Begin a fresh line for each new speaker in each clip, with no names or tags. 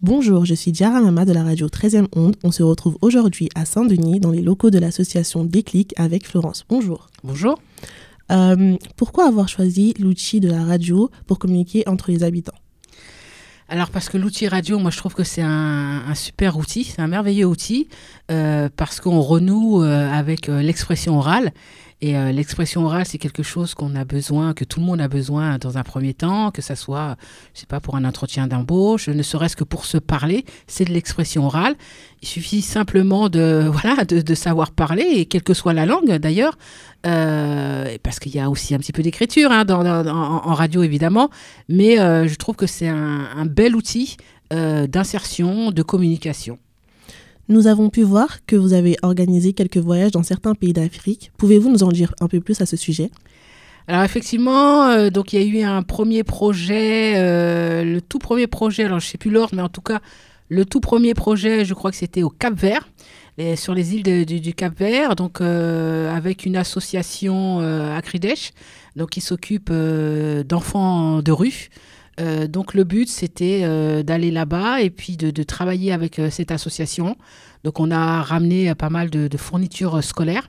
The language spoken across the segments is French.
Bonjour, je suis Diara Mama de la radio 13e Onde. On se retrouve aujourd'hui à Saint-Denis dans les locaux de l'association Déclic avec Florence. Bonjour.
Bonjour.
Euh, pourquoi avoir choisi l'outil de la radio pour communiquer entre les habitants?
Alors parce que l'outil radio, moi je trouve que c'est un, super outil, c'est un merveilleux outil euh, parce qu'on renoue euh, avec l'expression orale et euh, l'expression orale, c'est quelque chose qu'on a besoin, que tout le monde a besoin dans un premier temps, que ça soit, je sais pas, pour un entretien d'embauche, ne serait-ce que pour se parler, c'est de l'expression orale. Il suffit simplement de, voilà, de, savoir parler, et quelle que soit la langue d'ailleurs, euh, parce qu'il y a aussi un petit peu d'écriture hein, en, radio évidemment, mais euh, je trouve que c'est un, bel outil d'insertion, de communication.
Nous avons pu voir que vous avez organisé quelques voyages dans certains pays d'Afrique. Pouvez-vous nous en dire un peu plus à ce sujet?
Alors effectivement, euh, donc il y a eu un premier projet, euh, le tout premier projet, alors je ne sais plus l'ordre, mais en tout cas le tout premier projet, je crois que c'était au Cap Vert, sur les îles du Cap Vert, donc euh, avec une association à donc qui s'occupe d'enfants de rue. Euh, donc le but, c'était euh, d'aller là-bas et puis de, travailler avec euh, cette association. Donc on a ramené pas mal de, fournitures scolaires.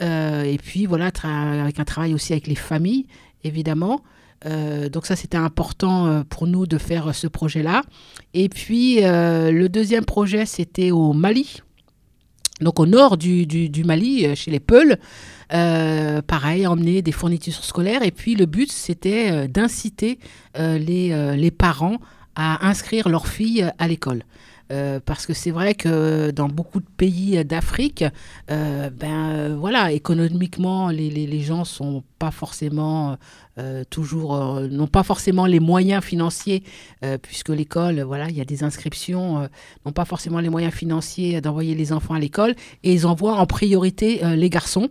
et puis voilà, avec un travail aussi avec les familles, évidemment. donc ça, c'était important pour nous de faire ce projet-là. Et puis le deuxième projet, c'était au Mali. Donc au nord du, du Mali, chez les Peuls. Euh, pareil, emmener des fournitures scolaires. Et puis le but, c'était euh, d'inciter euh, les parents à inscrire leurs filles à l'école. parce que c'est vrai que dans beaucoup de pays d'Afrique, ben voilà, économiquement, les, les, les, gens sont pas forcément toujours, n'ont pas forcément les moyens financiers, puisque l'école, voilà, il y a des inscriptions, n'ont pas forcément les moyens financiers d'envoyer les enfants à l'école, et ils envoient en priorité les garçons.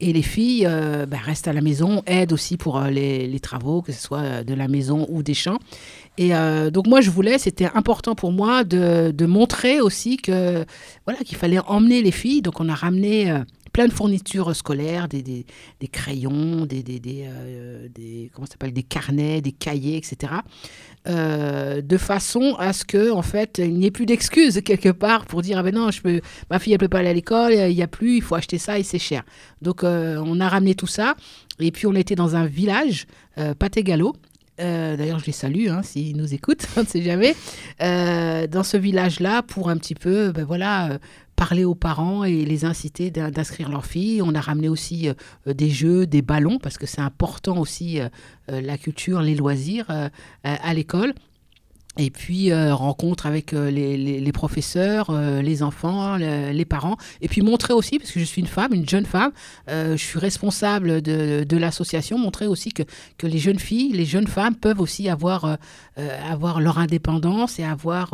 Et les filles euh, bah, restent à la maison, aident aussi pour euh, les, travaux, que ce soit euh, de la maison ou des champs. Et donc moi, je voulais, c'était important pour moi de, montrer aussi que voilà qu'il fallait emmener les filles. Donc on a ramené plein de fournitures scolaires, des, crayons, des, des, comment s'appelle, des carnets, des cahiers, etc. de façon à ce que en fait il n'y ait plus d'excuses quelque part pour dire ah ben non ma fille elle peut pas aller à l'école il n'y a plus il faut acheter ça et c'est cher donc euh, on a ramené tout ça. Et puis on était dans un village, euh. Euh, d'ailleurs, je les salue hein, s'ils nous écoutent, on ne sait jamais. dans ce village-là, pour un petit peu, ben voilà, parler aux parents et les inciter d'inscrire leurs filles. On a ramené aussi des jeux, des ballons, parce que c'est important aussi la culture, les loisirs à l'école. Et puis euh, rencontre avec euh, les, les, professeurs, euh, les enfants, les parents. Et puis montrer aussi, parce que je suis une femme, une jeune femme, je suis responsable de, de l'association, montrer aussi que, que les jeunes filles, les jeunes femmes peuvent aussi avoir, avoir leur indépendance et avoir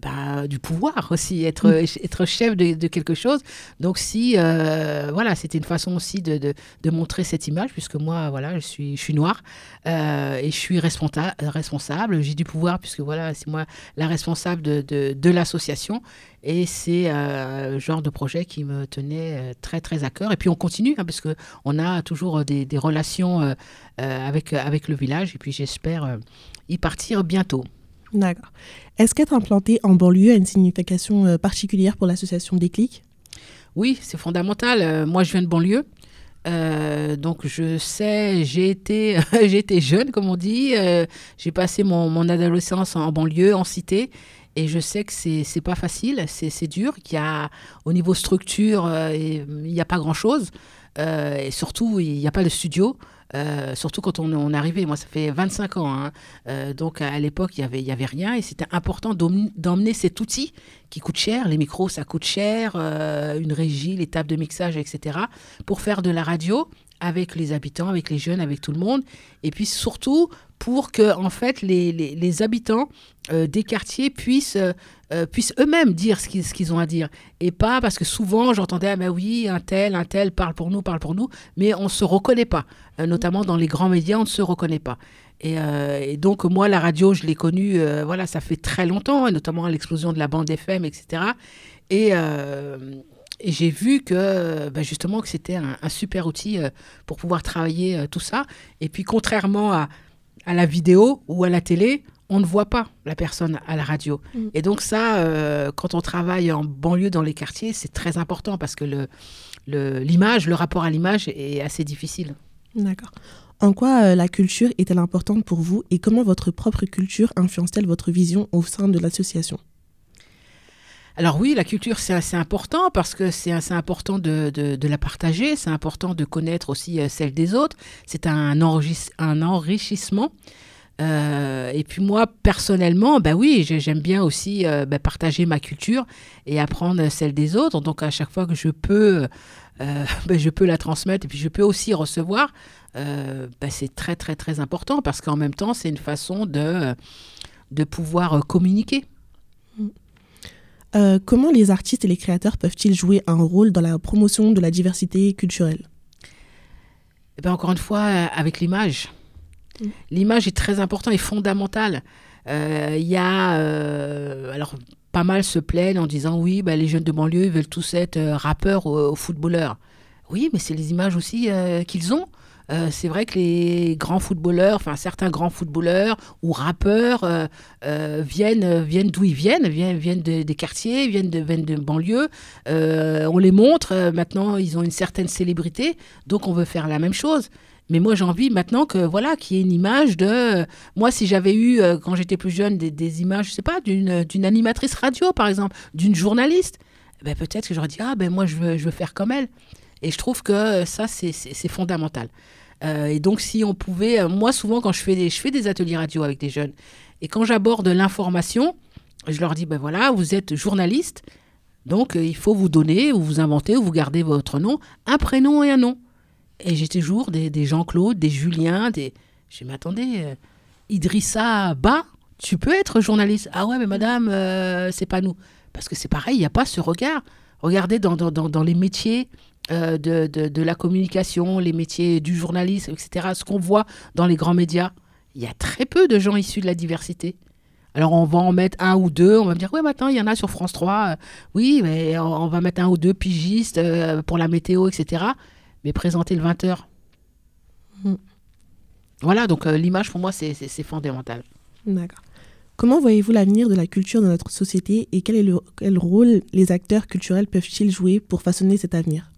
bah, du pouvoir aussi, être, mm. être chef de, de, quelque chose. Donc si, voilà, c'était une façon aussi de, de, de, montrer cette image, puisque moi, voilà, je suis, je suis noire et je suis responsable, responsable j'ai du pouvoir puisque voilà, c'est moi la responsable de, de, l'association. Et c'est euh, genre de projet qui me tenait euh, très, très à cœur. Et puis on continue, hein, parce qu'on a toujours des, des relations euh, avec, avec le village. Et puis j'espère y partir bientôt.
D'accord. Est-ce qu'être implanté en banlieue a une signification particulière pour l'association Déclic?
Oui, c'est fondamental. moi, je viens de banlieue. Euh, donc je sais, j'ai été, jeune comme on dit, euh, j'ai passé mon, adolescence en banlieue, en cité, et je sais que c'est pas facile, c'est dur, qu'il y a au niveau structure, euh, il n'y a pas grand chose, et surtout il n'y a pas de studio. Euh, surtout quand on, on arrivé, moi ça fait 25 ans, hein. euh, donc à l'époque il n'y avait, y avait rien et c'était important d'emmener cet outil qui coûte cher, les micros ça coûte cher, euh, une régie, les tables de mixage, etc., pour faire de la radio avec les habitants, avec les jeunes, avec tout le monde, et puis surtout pour que en fait les, les, habitants euh, des quartiers puissent, euh, euh, puissent eux-mêmes dire ce qu'ils, ce qu'ils ont à dire. Et pas parce que souvent j'entendais, ah ben oui, un tel, un tel parle pour nous, parle pour nous, mais on ne se reconnaît pas. notamment dans les grands médias, on ne se reconnaît pas. Et, et donc moi, la radio, je l'ai connue, voilà, ça fait très longtemps, et notamment à l'explosion de la bande FM, etc. Et, et j'ai vu que ben justement que c'était un, un super outil pour pouvoir travailler tout ça. Et puis contrairement à à la vidéo ou à la télé, on ne voit pas la personne à la radio.
Mm.
Et donc ça, euh, quand on travaille en banlieue dans les quartiers, c'est très important parce que le, le- l'image, le rapport à l'image est assez difficile.
D'accord. En quoi euh, la culture est-elle importante pour vous et comment votre propre culture influence-t-elle votre vision au sein de l'association?
Alors oui, la culture, c'est assez important parce que c'est assez important de, la partager, c'est important de connaître aussi euh, celle des autres, c'est un, enrichis- un enrichissement. Euh, et puis moi, personnellement, bah oui, j'ai- j'aime bien aussi euh, bah, partager ma culture et apprendre celle des autres. Donc à chaque fois que je peux, bah, je peux la transmettre et puis je peux aussi recevoir, c'est très très très important parce qu'en même temps, c'est une façon de, pouvoir communiquer.
Euh, comment les artistes et les créateurs peuvent-ils jouer un rôle dans la promotion de la diversité culturelle?
Eh ben, encore une fois, euh, avec l'image.
Mm.
L'image est très importante et fondamentale. Euh, Il y a, euh, alors, pas mal se plaignent en disant oui, ben, les jeunes de banlieue ils veulent tous être rappeurs ou, ou footballeurs. Oui, mais c'est les images aussi qu'ils ont. Euh, c'est vrai que les grands footballeurs, enfin certains grands footballeurs ou rappeurs euh, euh, viennent, viennent d'où ils viennent, viennent, viennent de- des quartiers, viennent de, banlieues. On les montre, maintenant ils ont une certaine célébrité, donc on veut faire la même chose. Mais moi j'ai envie maintenant que voilà qu'il y ait une image de moi si j'avais eu quand j'étais plus jeune des, images, je sais pas, d'une d'une animatrice radio par exemple, d'une journaliste, eh ben peut-être que j'aurais dit ah ben moi je veux je veux faire comme elle. Et je trouve que ça c'est fondamental. Euh, et donc, si on pouvait, euh, moi, souvent, quand je fais des, je fais des ateliers radio avec des jeunes, et quand j'aborde l'information, je leur dis, ben voilà, vous êtes journaliste, donc euh, il faut vous donner, ou vous inventer, ou vous gardez votre nom, un prénom et un nom. Et j'ai toujours des, des Jean-Claude, des Julien, des... Je mais attendez, euh, Idrissa Ba, tu peux être journaliste? Ah ouais, mais madame, euh, c'est pas nous. Parce que c'est pareil, il n'y a pas ce regard. Regardez dans, dans, dans, dans les métiers euh, de, de, de la communication, les métiers du journalisme, etc., ce qu'on voit dans les grands médias, il y a très peu de gens issus de la diversité. Alors on va en mettre un ou deux, on va me dire, ouais, maintenant il y en a sur France 3, euh, oui, mais on, on va mettre un ou deux pigistes euh, pour la météo, etc. Mais présenter le 20h.
Mm.
Voilà, donc euh, l'image pour moi c'est c'est- c'est fondamental.
D'accord. Comment voyez-vous l'avenir de la culture dans notre société et quel, est le, quel rôle les acteurs culturels peuvent-ils jouer pour façonner cet avenir?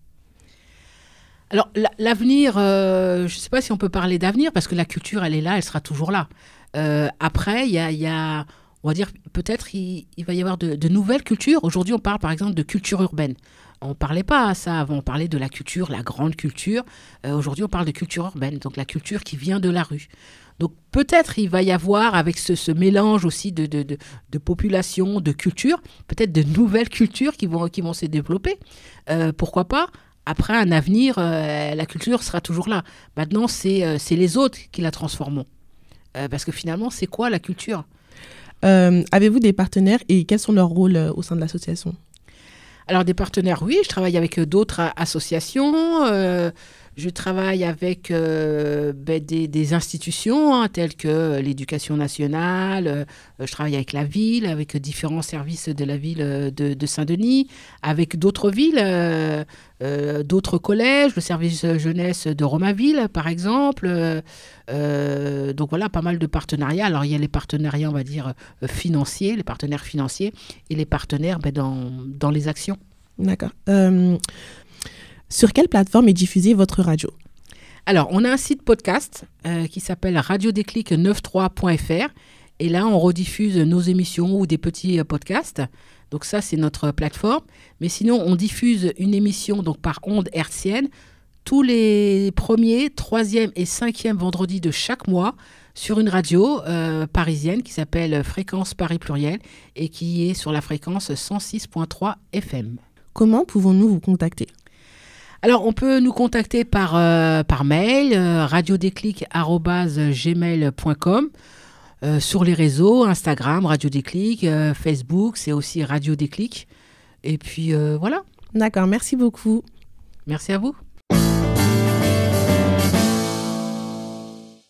Alors la- l'avenir, euh, je ne sais pas si on peut parler d'avenir parce que la culture, elle est là, elle sera toujours là. Euh, après, il y a, on va dire, peut-être il, va y avoir de, nouvelles cultures. Aujourd'hui, on parle par exemple de culture urbaine. On ne parlait pas à ça avant, on parlait de la culture, la grande culture. Euh, Aujourd'hui, on parle de culture urbaine, donc la culture qui vient de la rue. Donc peut-être il va y avoir avec ce, mélange aussi de, de, de, de population, de culture, peut-être de nouvelles cultures qui vont, qui se développer. Pourquoi pas? Après un avenir, euh, la culture sera toujours là. Maintenant, c'est euh, les autres qui la transformeront. Euh, parce que finalement, c'est quoi la culture?
Euh, Avez-vous des partenaires et quels sont leurs rôles au sein de l'association?
Alors, des partenaires, oui, je travaille avec d'autres associations. Je travaille avec euh, ben, des, institutions hein, telles que l'éducation nationale. euh, je travaille avec la ville, avec différents services de la ville euh, de, de Saint-Denis, avec d'autres villes, d'autres collèges, le service jeunesse de Romainville, par exemple. donc voilà, pas mal de partenariats. Alors, il y a les partenariats, on va dire, financiers, les partenaires financiers, et les partenaires ben, dans, dans les actions.
D'accord. Sur quelle plateforme est diffusée votre radio?
Alors, on a un site podcast euh, qui s'appelle radiodéclic93.fr. Et là, on rediffuse nos émissions ou des petits euh, podcasts. Donc ça, c'est notre plateforme. Mais sinon, on diffuse une émission donc par onde hertzienne tous les premiers, troisième et cinquième vendredis de chaque mois sur une radio euh, parisienne qui s'appelle Fréquence Paris Pluriel et qui est sur la fréquence 106.3 FM.
Comment pouvons-nous vous contacter?
Alors, on peut nous contacter par, euh, par mail, euh, radiodéclic.gmail.com, euh, sur les réseaux, Instagram, Radio Déclic, euh, Facebook, c'est aussi Radio Déclic. Et puis, voilà.
D'accord, merci beaucoup.
Merci à vous.